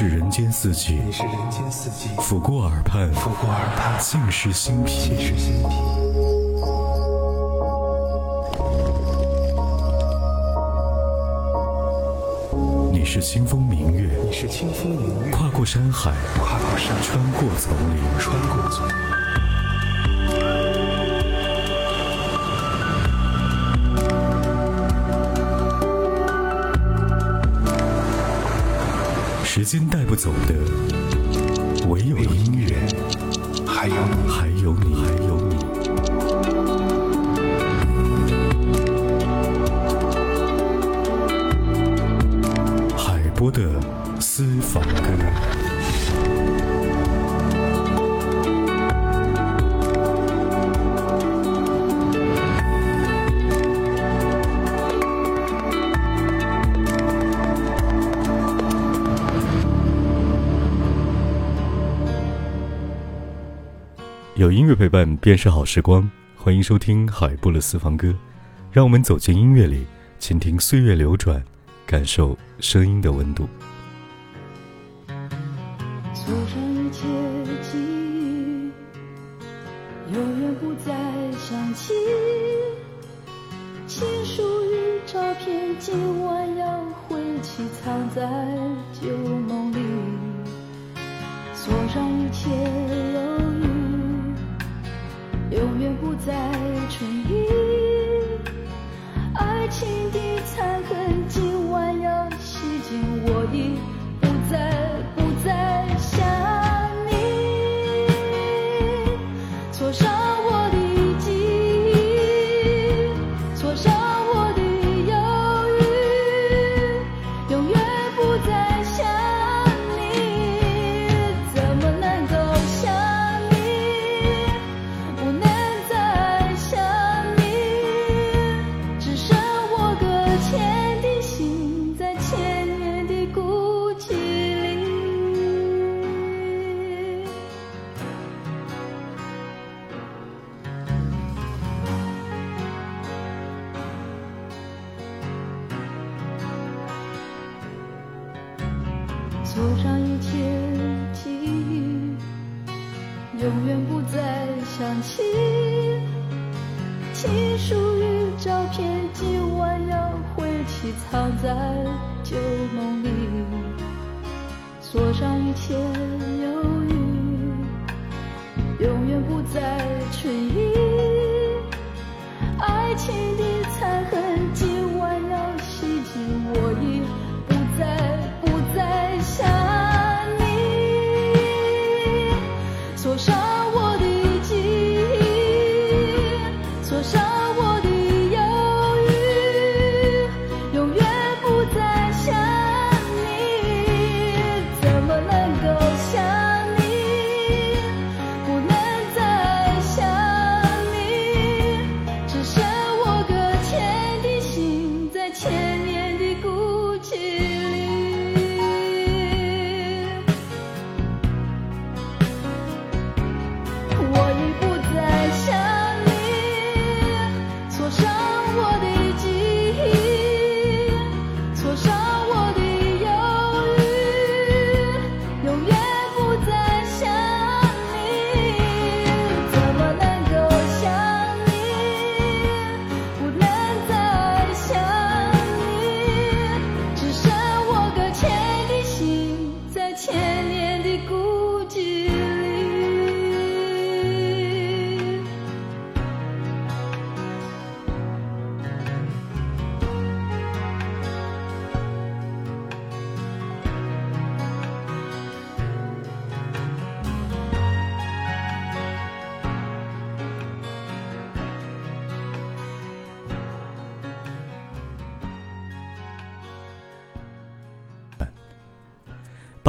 是人间四季，你是人间四季，抚过耳畔，抚过耳畔，尽是心脾，尽是心脾。你是清风明月，你是清风明月，跨过山海，跨过山，穿过丛林，穿过丛林。时间带不走的，有音乐陪伴便是好时光，欢迎收听海波的私房歌，让我们走进音乐里，倾听岁月流转，感受声音的温度。所剩一切记忆，永远不再想起。情书与照片，今晚要回去藏在旧梦里。锁上一切不再存疑，爱情的残痕锁上一切记忆。永远不再想起情书与照片，今晚要回去藏在旧梦里，锁上一切犹豫，永远不再存疑，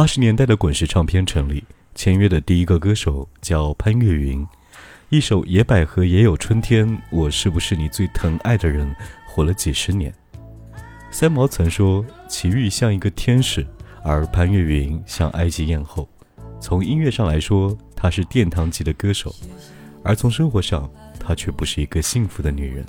八十年代的滚石唱片成立，签约的第一个歌手叫潘越云。一首《野百合也有春天》，我是不是你最疼爱的人？活了几十年。三毛曾说，奇遇像一个天使，而潘越云像埃及艳后。从音乐上来说，她是殿堂级的歌手；而从生活上，她却不是一个幸福的女人。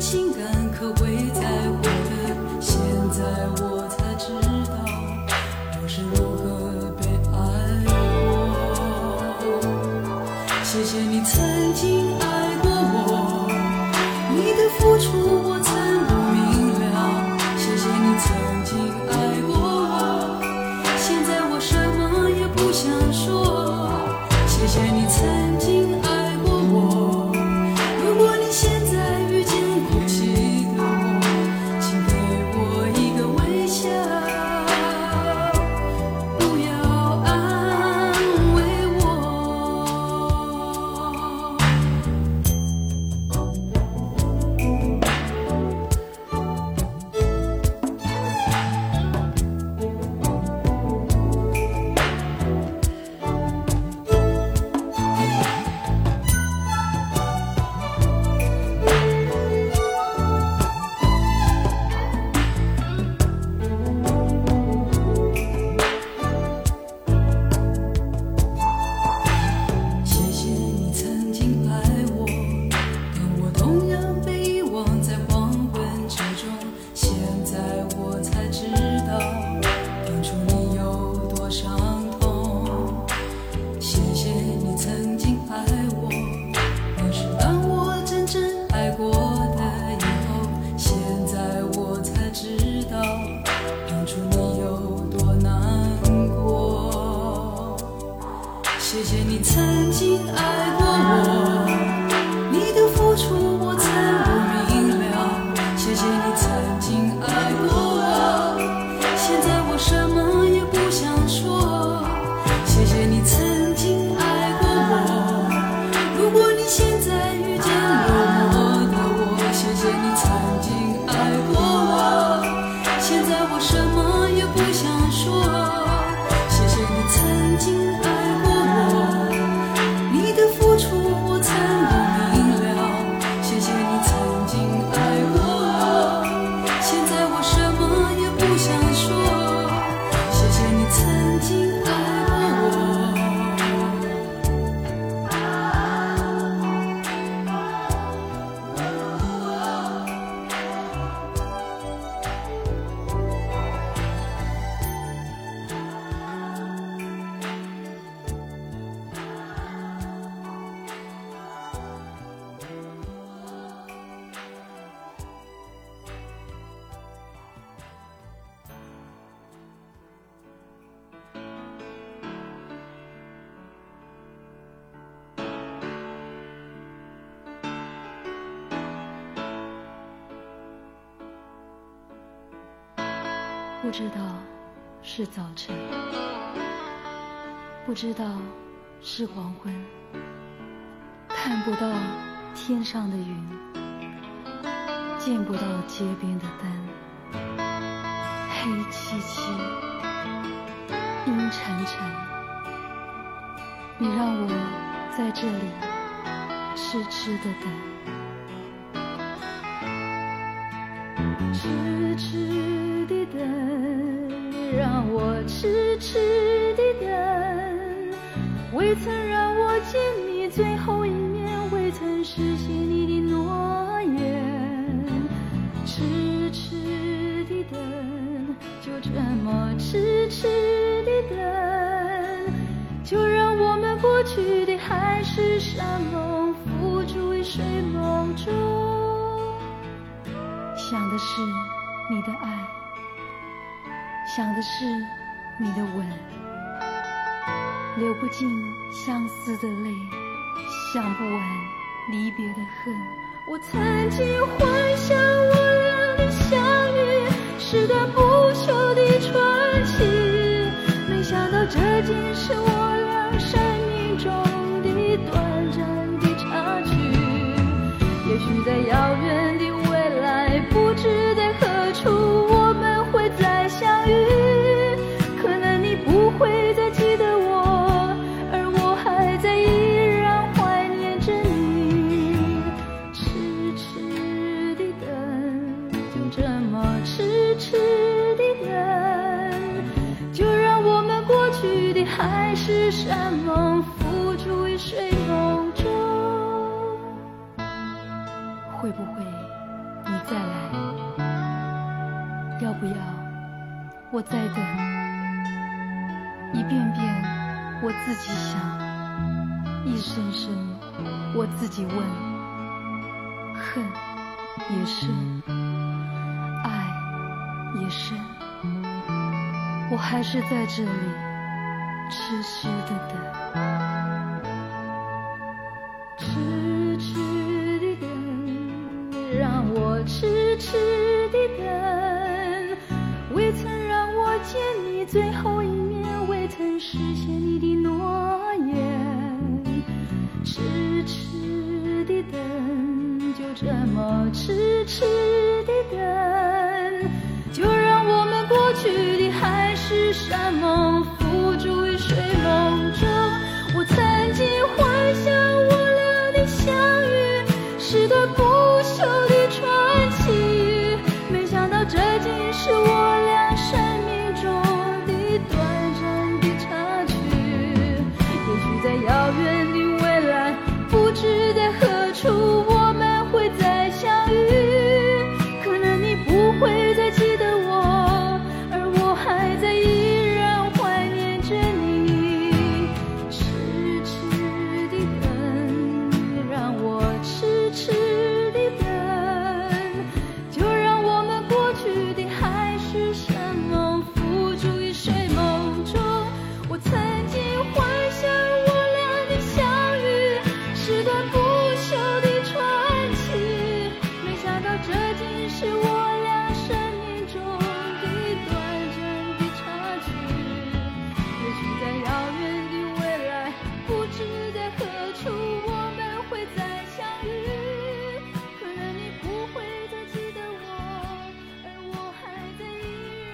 情感可贵不知道是早晨不知道是黄昏看不到天上的云见不到街边的灯黑漆漆阴沉沉。你让我在这里痴痴的等。痴痴的等，让我痴痴的等，未曾让我见你最后一面，未曾实现你的诺言，痴痴的等，就这么痴痴的等，就让我们过去的海誓山盟是你的吻，流不尽相思的泪，想不完离别的恨。我曾经幻想我俩的相遇是段不朽的传奇，没想到这竟是我我在等？一遍遍我自己想，一声声我自己问。恨也深，爱也深，我还是在这里痴痴的等。这么痴痴。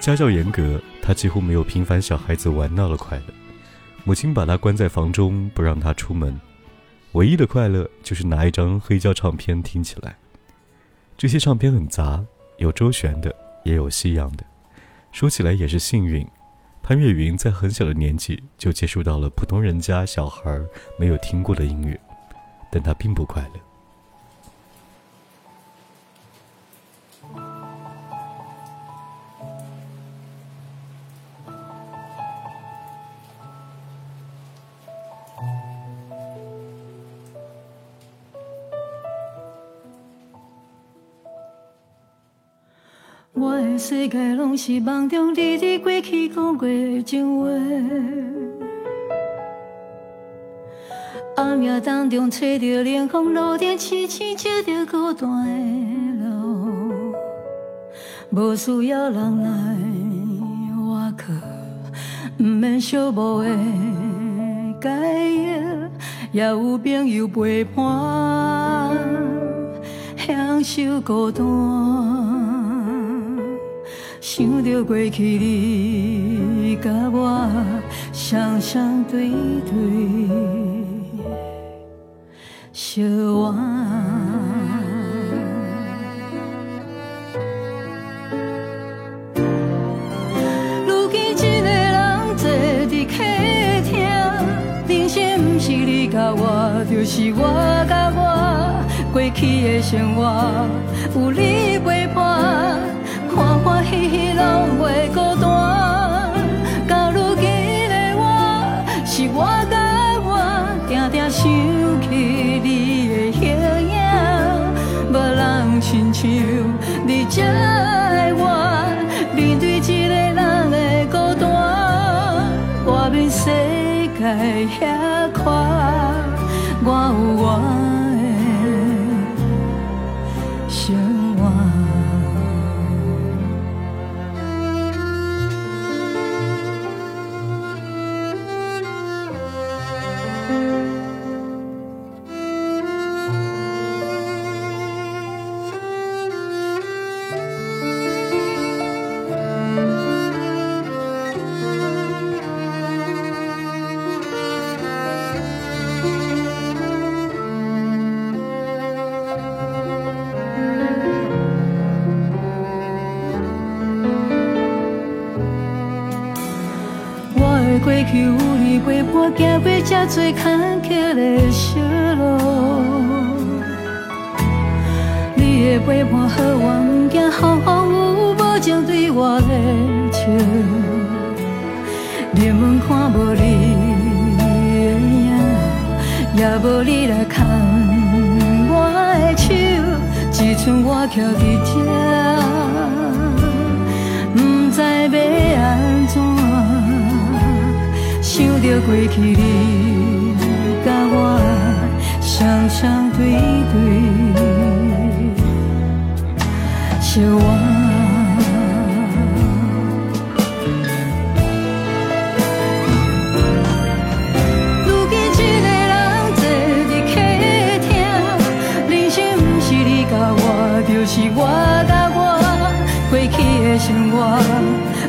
家教严格，他几乎没有平凡小孩子玩闹的快乐。母亲把他关在房中，不让他出门。唯一的快乐就是拿一张黑胶唱片听起来。这些唱片很杂，有周璇的，也有西洋的。说起来也是幸运，潘越云在很小的年纪就接触到了普通人家小孩没有听过的音乐，但他并不快乐。界拢是梦中你伫过去讲过情话，暗夜当中找着冷风路顶，痴痴照着孤单的路，无需要人来瓦靠，毋免寂寞的解药，也有朋友陪伴，享受孤单。想到过去你甲我双双对对相偎。如今一个人坐伫客厅，人生不是你甲我，就是我甲我。过去的生活有你陪伴，欢喜喜拢袂孤单。到如今的我，是我甲我，定定想起你的形影，无人亲像你这有你陪伴，行过这多坎坷的小路。你的陪伴，好我不惊风风雨，无情对我热情。连问看无你的影，也无你来牵我的手，只剩我徛伫这，不知要安。想着过去你甲我双双对对相偎。如今一个人坐伫客厅，人生不是你甲我，就是我甲我。过去的生活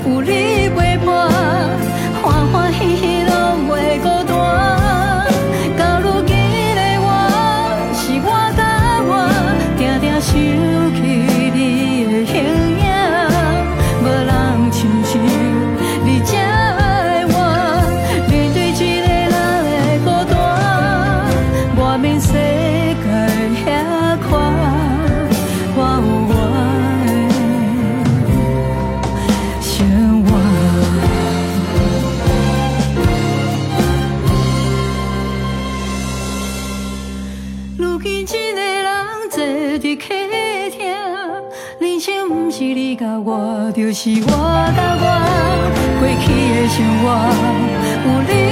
有你就是我甲我。过去的生活有你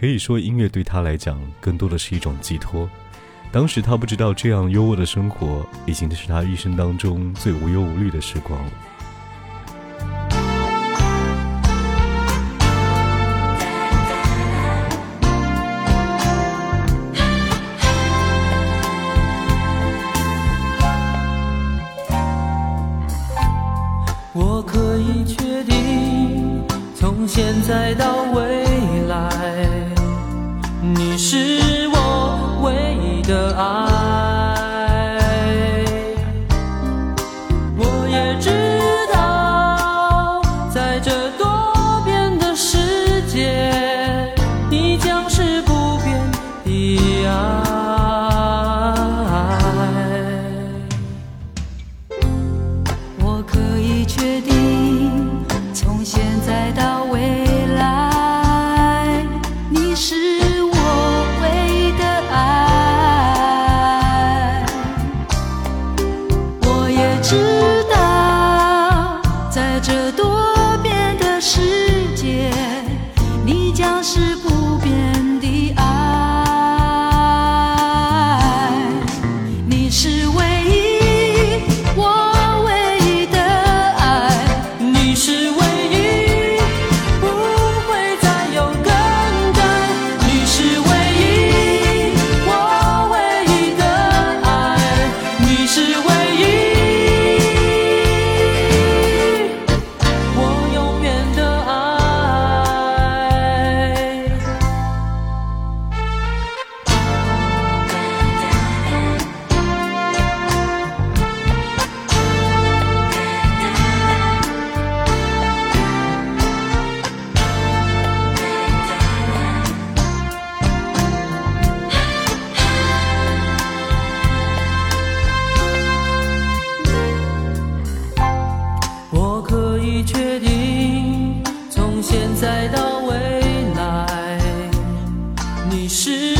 可以说，音乐对他来讲更多的是一种寄托。当时他不知道，这样优渥的生活已经是他一生当中最无忧无虑的时光了。你是